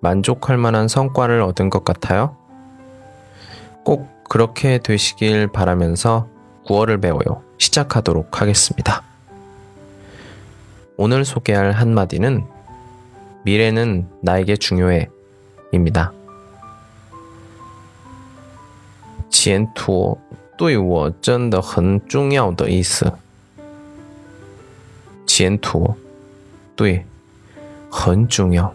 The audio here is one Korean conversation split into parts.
만족할 만한 성과를 얻은 것 같아요? 꼭 그렇게 되시길 바라면서 9월을 배워요. 시작하도록 하겠습니다. 오늘 소개할 한마디는 미래는 나에게 중요해 입니다. 前途对我真的很重要的意思。前途，对，很重要，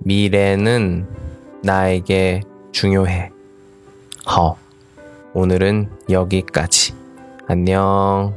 미래는 나에게 중요해. 허. 오늘은 여기까지. 안녕.